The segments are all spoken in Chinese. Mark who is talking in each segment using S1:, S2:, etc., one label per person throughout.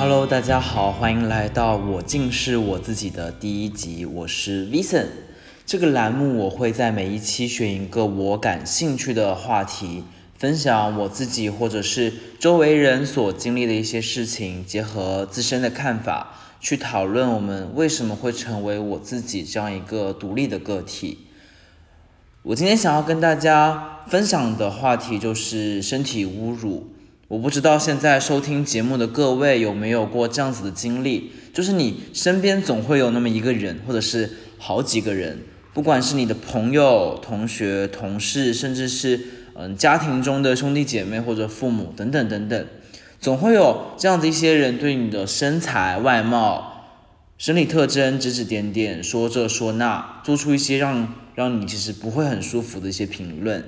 S1: Hello，大家好，欢迎来到我竟是我自己的第一集，我是 Vincent。这个栏目我会在每一期选一个我感兴趣的话题，分享我自己或者是周围人所经历的一些事情，结合自身的看法去讨论我们为什么会成为我自己这样一个独立的个体。我今天想要跟大家分享的话题就是身体侮辱。我不知道现在收听节目的各位有没有过这样子的经历，就是你身边总会有那么一个人，或者是好几个人，不管是你的朋友、同学、同事，甚至是嗯家庭中的兄弟姐妹或者父母等等等等，总会有这样子一些人对你的身材、外貌、生理特征指指点点，说这说那，做出一些让让你其实不会很舒服的一些评论。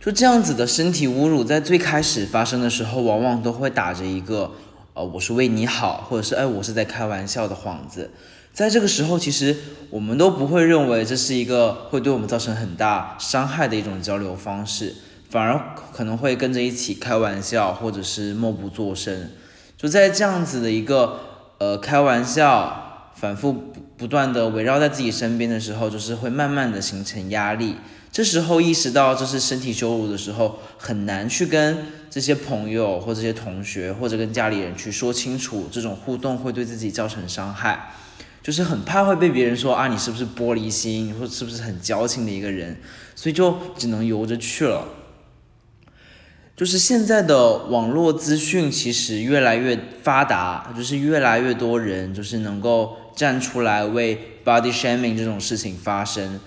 S1: 就这样子的身体侮辱，在最开始发生的时候，往往都会打着一个，呃，我是为你好，或者是哎，我是在开玩笑的幌子。在这个时候，其实我们都不会认为这是一个会对我们造成很大伤害的一种交流方式，反而可能会跟着一起开玩笑，或者是默不作声。就在这样子的一个，呃，开玩笑反复不不断的围绕在自己身边的时候，就是会慢慢的形成压力。这时候意识到这是身体羞辱的时候，很难去跟这些朋友或这些同学或者跟家里人去说清楚，这种互动会对自己造成伤害，就是很怕会被别人说啊你是不是玻璃心，或者是不是很矫情的一个人，所以就只能由着去了。就是现在的网络资讯其实越来越发达，就是越来越多人就是能够站出来为 body shaming 这种事情发声。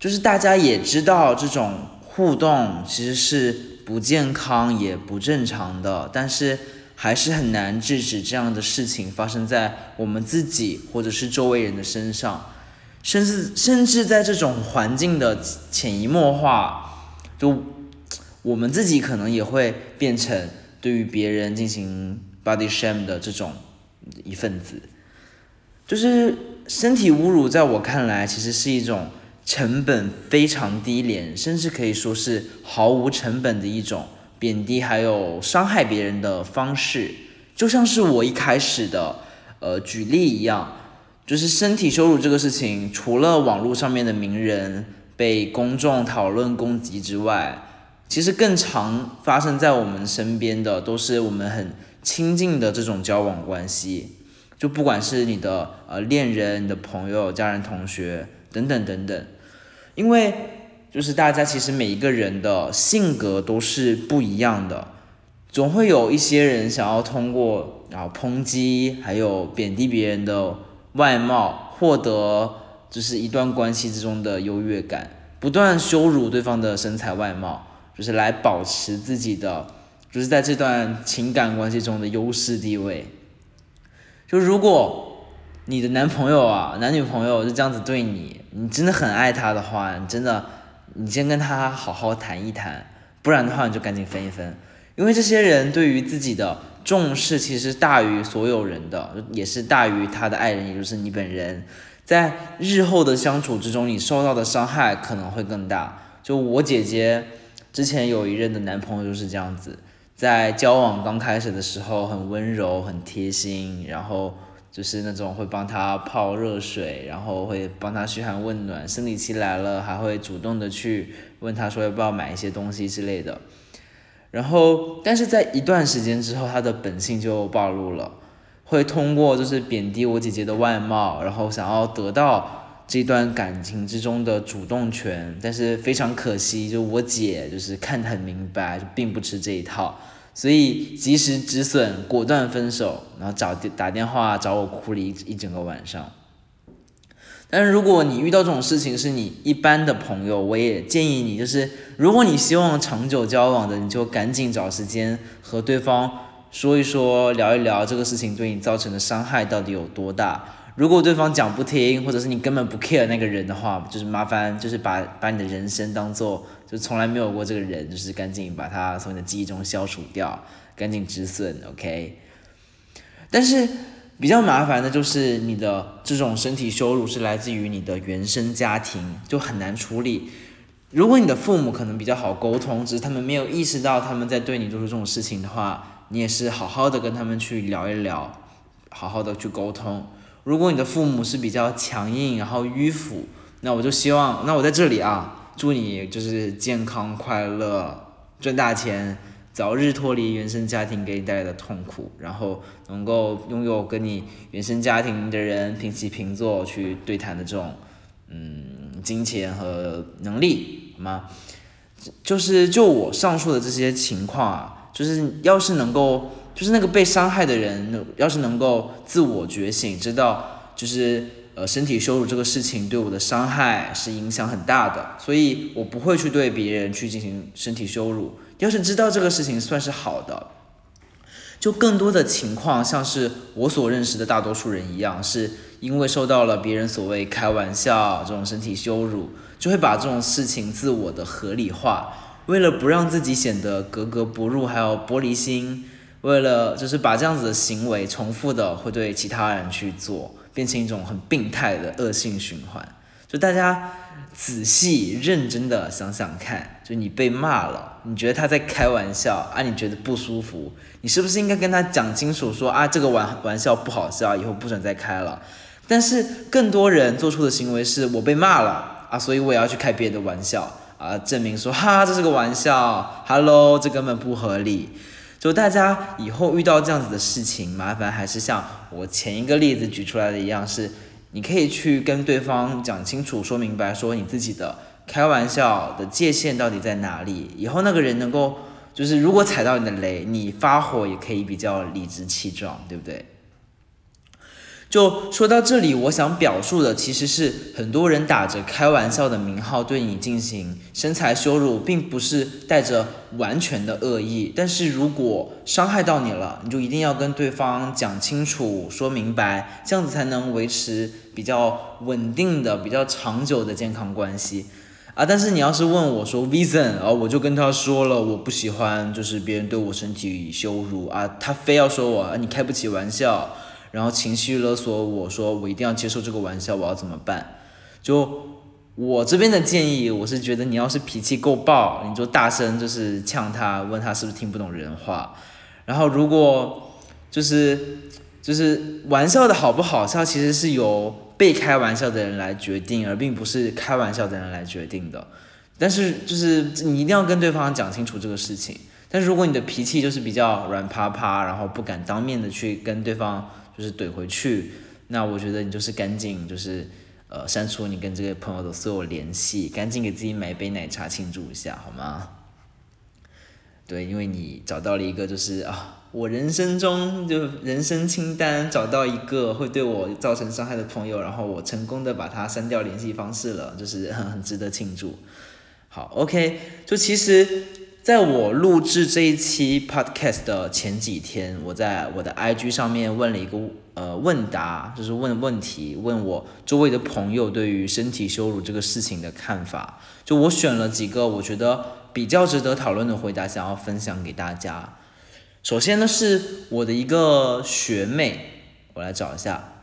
S1: 就是大家也知道这种互动其实是不健康也不正常的，但是还是很难制止这样的事情发生在我们自己或者是周围人的身上，甚至甚至在这种环境的潜移默化，就我们自己可能也会变成对于别人进行 body shame 的这种一份子。就是身体侮辱，在我看来其实是一种。成本非常低廉，甚至可以说是毫无成本的一种贬低，还有伤害别人的方式，就像是我一开始的呃举例一样，就是身体羞辱这个事情，除了网络上面的名人被公众讨论攻击之外，其实更常发生在我们身边的都是我们很亲近的这种交往关系，就不管是你的呃恋人、你的朋友、家人、同学。等等等等，因为就是大家其实每一个人的性格都是不一样的，总会有一些人想要通过然后抨击还有贬低别人的外貌，获得就是一段关系之中的优越感，不断羞辱对方的身材外貌，就是来保持自己的就是在这段情感关系中的优势地位。就如果。你的男朋友啊，男女朋友就这样子对你，你真的很爱他的话，你真的，你先跟他好好谈一谈，不然的话你就赶紧分一分，因为这些人对于自己的重视其实大于所有人的，也是大于他的爱人，也就是你本人，在日后的相处之中，你受到的伤害可能会更大。就我姐姐之前有一任的男朋友就是这样子，在交往刚开始的时候很温柔、很贴心，然后。就是那种会帮他泡热水，然后会帮他嘘寒问暖，生理期来了还会主动的去问他说要不要买一些东西之类的。然后，但是在一段时间之后，他的本性就暴露了，会通过就是贬低我姐姐的外貌，然后想要得到这段感情之中的主动权。但是非常可惜，就我姐就是看得很明白，就并不吃这一套。所以及时止损，果断分手，然后找打电话找我哭了一一整个晚上。但是如果你遇到这种事情是你一般的朋友，我也建议你，就是如果你希望长久交往的，你就赶紧找时间和对方说一说，聊一聊这个事情对你造成的伤害到底有多大。如果对方讲不听，或者是你根本不 care 那个人的话，就是麻烦，就是把把你的人生当做就从来没有过这个人，就是赶紧把他从你的记忆中消除掉，赶紧止损，OK。但是比较麻烦的就是你的这种身体羞辱是来自于你的原生家庭，就很难处理。如果你的父母可能比较好沟通，只是他们没有意识到他们在对你做出这种事情的话。你也是好好的跟他们去聊一聊，好好的去沟通。如果你的父母是比较强硬，然后迂腐，那我就希望，那我在这里啊，祝你就是健康快乐，赚大钱。早日脱离原生家庭给你带来的痛苦，然后能够拥有跟你原生家庭的人平起平坐去对谈的这种，嗯，金钱和能力，好吗？就是就我上述的这些情况啊，就是要是能够，就是那个被伤害的人，要是能够自我觉醒，知道就是呃身体羞辱这个事情对我的伤害是影响很大的，所以我不会去对别人去进行身体羞辱。要是知道这个事情算是好的，就更多的情况像是我所认识的大多数人一样，是因为受到了别人所谓开玩笑这种身体羞辱，就会把这种事情自我的合理化，为了不让自己显得格格不入，还有玻璃心，为了就是把这样子的行为重复的会对其他人去做，变成一种很病态的恶性循环。就大家。仔细认真的想想看，就你被骂了，你觉得他在开玩笑啊？你觉得不舒服，你是不是应该跟他讲清楚，说啊这个玩玩笑不好笑，以后不准再开了？但是更多人做出的行为是我被骂了啊，所以我也要去开别的玩笑啊，证明说哈这是个玩笑，Hello，这根本不合理。就大家以后遇到这样子的事情，麻烦还是像我前一个例子举出来的一样是。你可以去跟对方讲清楚、说明白，说你自己的开玩笑的界限到底在哪里。以后那个人能够，就是如果踩到你的雷，你发火也可以比较理直气壮，对不对？就说到这里，我想表述的其实是很多人打着开玩笑的名号对你进行身材羞辱，并不是带着完全的恶意。但是如果伤害到你了，你就一定要跟对方讲清楚、说明白，这样子才能维持比较稳定的、比较长久的健康关系啊。但是你要是问我说 Vision，然后我就跟他说了，我不喜欢就是别人对我身体羞辱啊，他非要说我你开不起玩笑。然后情绪勒索我说我一定要接受这个玩笑，我要怎么办？就我这边的建议，我是觉得你要是脾气够爆，你就大声就是呛他，问他是不是听不懂人话。然后如果就是就是玩笑的好不好笑，其实是由被开玩笑的人来决定，而并不是开玩笑的人来决定的。但是就是你一定要跟对方讲清楚这个事情。但是如果你的脾气就是比较软趴趴，然后不敢当面的去跟对方。就是怼回去，那我觉得你就是赶紧就是，呃，删除你跟这个朋友的所有联系，赶紧给自己买一杯奶茶庆祝一下，好吗？对，因为你找到了一个就是啊，我人生中就人生清单找到一个会对我造成伤害的朋友，然后我成功的把他删掉联系方式了，就是很很值得庆祝。好，OK，就其实。在我录制这一期 podcast 的前几天，我在我的 IG 上面问了一个呃问答，就是问问题，问我周围的朋友对于身体羞辱这个事情的看法。就我选了几个我觉得比较值得讨论的回答，想要分享给大家。首先呢，是我的一个学妹，我来找一下，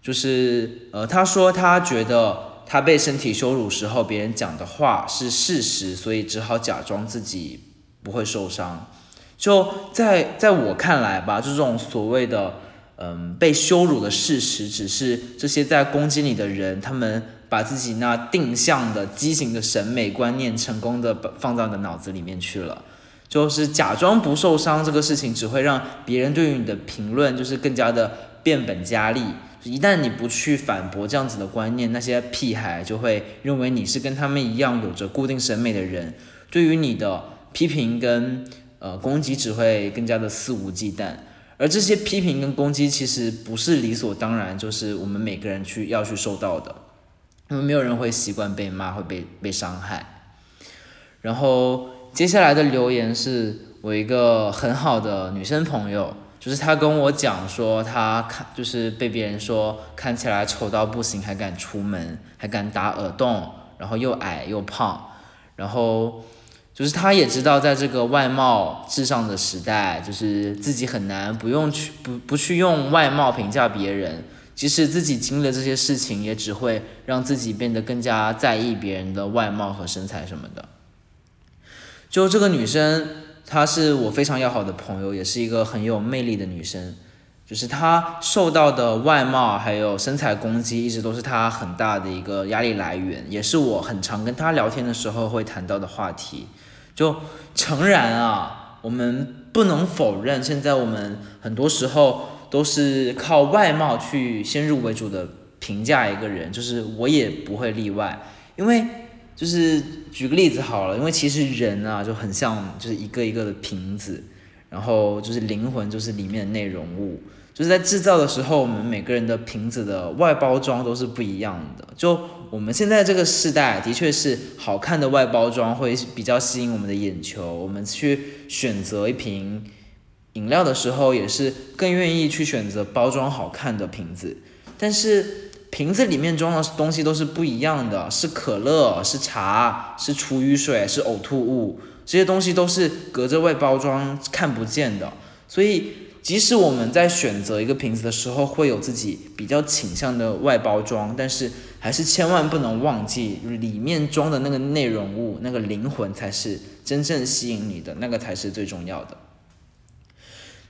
S1: 就是呃，她说她觉得。他被身体羞辱时候，别人讲的话是事实，所以只好假装自己不会受伤。就在在我看来吧，就这种所谓的嗯被羞辱的事实，只是这些在攻击你的人，他们把自己那定向的畸形的审美观念，成功的放到你的脑子里面去了。就是假装不受伤这个事情，只会让别人对于你的评论就是更加的变本加厉。一旦你不去反驳这样子的观念，那些屁孩就会认为你是跟他们一样有着固定审美的人，对于你的批评跟呃攻击只会更加的肆无忌惮。而这些批评跟攻击其实不是理所当然，就是我们每个人去要去受到的，因为没有人会习惯被骂会被被伤害。然后接下来的留言是我一个很好的女生朋友。就是她跟我讲说，她看就是被别人说看起来丑到不行，还敢出门，还敢打耳洞，然后又矮又胖，然后就是他也知道在这个外貌至上的时代，就是自己很难不用去不不去用外貌评价别人，即使自己经历了这些事情，也只会让自己变得更加在意别人的外貌和身材什么的。就这个女生。她是我非常要好的朋友，也是一个很有魅力的女生。就是她受到的外貌还有身材攻击，一直都是她很大的一个压力来源，也是我很常跟她聊天的时候会谈到的话题。就诚然啊，我们不能否认，现在我们很多时候都是靠外貌去先入为主的评价一个人，就是我也不会例外。因为就是举个例子好了，因为其实人啊就很像就是一个一个的瓶子，然后就是灵魂就是里面的内容物。就是在制造的时候，我们每个人的瓶子的外包装都是不一样的。就我们现在这个时代，的确是好看的外包装会比较吸引我们的眼球。我们去选择一瓶饮料的时候，也是更愿意去选择包装好看的瓶子。但是瓶子里面装的东西都是不一样的，是可乐，是茶，是厨余水，是呕吐物，这些东西都是隔着外包装看不见的，所以。即使我们在选择一个瓶子的时候，会有自己比较倾向的外包装，但是还是千万不能忘记里面装的那个内容物，那个灵魂才是真正吸引你的，那个才是最重要的。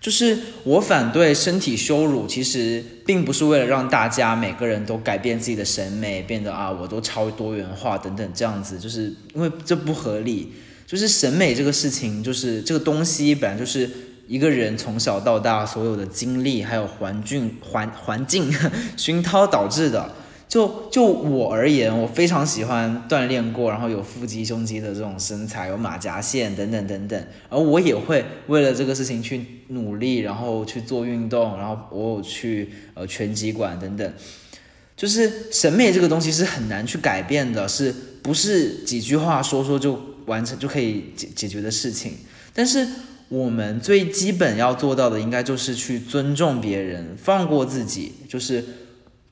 S1: 就是我反对身体羞辱，其实并不是为了让大家每个人都改变自己的审美，变得啊我都超多元化等等这样子，就是因为这不合理。就是审美这个事情，就是这个东西本来就是。一个人从小到大所有的经历，还有环境环环境 熏陶导致的。就就我而言，我非常喜欢锻炼过，然后有腹肌、胸肌的这种身材，有马甲线等等等等。而我也会为了这个事情去努力，然后去做运动，然后我有去呃拳击馆等等。就是审美这个东西是很难去改变的，是不是几句话说说就完成就可以解解决的事情？但是。我们最基本要做到的，应该就是去尊重别人，放过自己，就是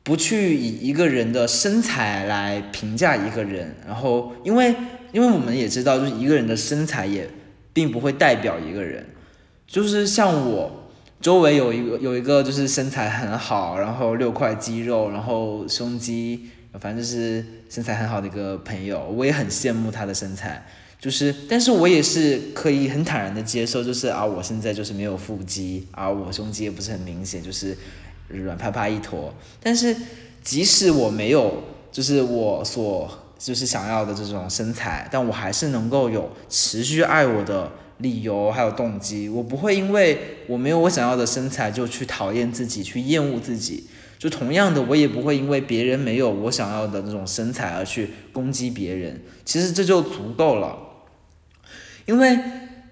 S1: 不去以一个人的身材来评价一个人。然后，因为因为我们也知道，就是一个人的身材也并不会代表一个人。就是像我周围有一个有一个就是身材很好，然后六块肌肉，然后胸肌，反正就是身材很好的一个朋友，我也很羡慕他的身材。就是，但是我也是可以很坦然的接受，就是啊，我现在就是没有腹肌，而我胸肌也不是很明显，就是软趴趴一坨。但是即使我没有，就是我所就是想要的这种身材，但我还是能够有持续爱我的理由还有动机。我不会因为我没有我想要的身材就去讨厌自己，去厌恶自己。就同样的，我也不会因为别人没有我想要的那种身材而去攻击别人。其实这就足够了。因为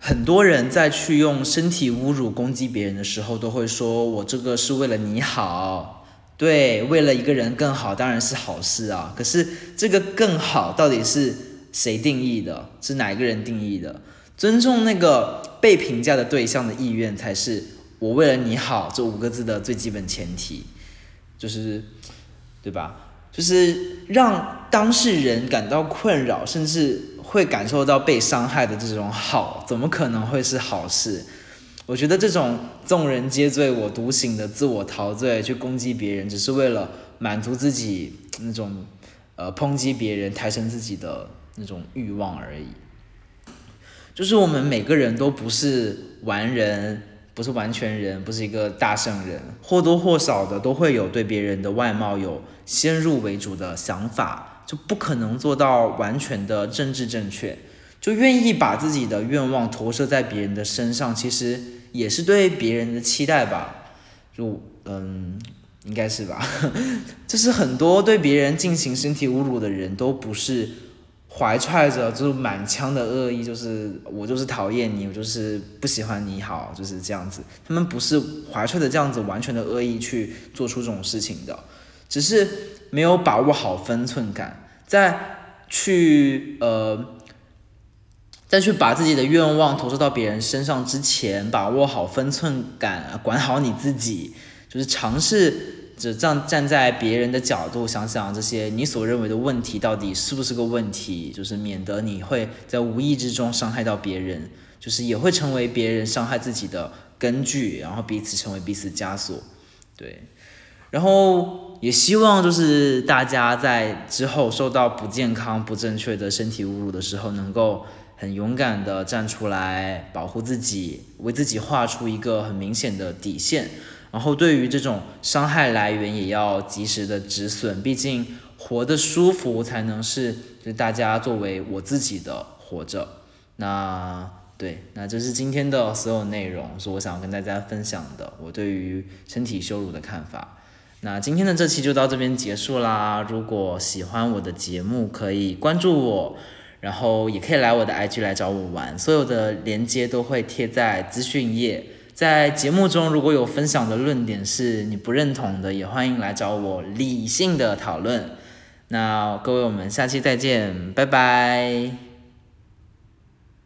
S1: 很多人在去用身体侮辱攻击别人的时候，都会说我这个是为了你好，对，为了一个人更好，当然是好事啊。可是这个更好到底是谁定义的？是哪一个人定义的？尊重那个被评价的对象的意愿，才是我为了你好这五个字的最基本前提，就是，对吧？就是让当事人感到困扰，甚至。会感受到被伤害的这种好，怎么可能会是好事？我觉得这种众人皆醉我独醒的自我陶醉，去攻击别人，只是为了满足自己那种呃抨击别人、抬升自己的那种欲望而已。就是我们每个人都不是完人，不是完全人，不是一个大圣人，或多或少的都会有对别人的外貌有先入为主的想法。就不可能做到完全的政治正确，就愿意把自己的愿望投射在别人的身上，其实也是对别人的期待吧？就嗯，应该是吧？就是很多对别人进行身体侮辱的人都不是怀揣着就是满腔的恶意，就是我就是讨厌你，我就是不喜欢你好，就是这样子。他们不是怀揣着这样子完全的恶意去做出这种事情的，只是。没有把握好分寸感，在去呃，在去把自己的愿望投射到别人身上之前，把握好分寸感，管好你自己，就是尝试着这样站在别人的角度想想这些你所认为的问题到底是不是个问题，就是免得你会在无意之中伤害到别人，就是也会成为别人伤害自己的根据，然后彼此成为彼此枷锁，对，然后。也希望就是大家在之后受到不健康、不正确的身体侮辱的时候，能够很勇敢的站出来保护自己，为自己画出一个很明显的底线。然后对于这种伤害来源，也要及时的止损。毕竟活得舒服，才能是就大家作为我自己的活着。那对，那这是今天的所有内容，是我想跟大家分享的我对于身体羞辱的看法。那今天的这期就到这边结束啦。如果喜欢我的节目，可以关注我，然后也可以来我的 IG 来找我玩。所有的连接都会贴在资讯页。在节目中，如果有分享的论点是你不认同的，也欢迎来找我理性的讨论。那各位，我们下期再见，拜拜。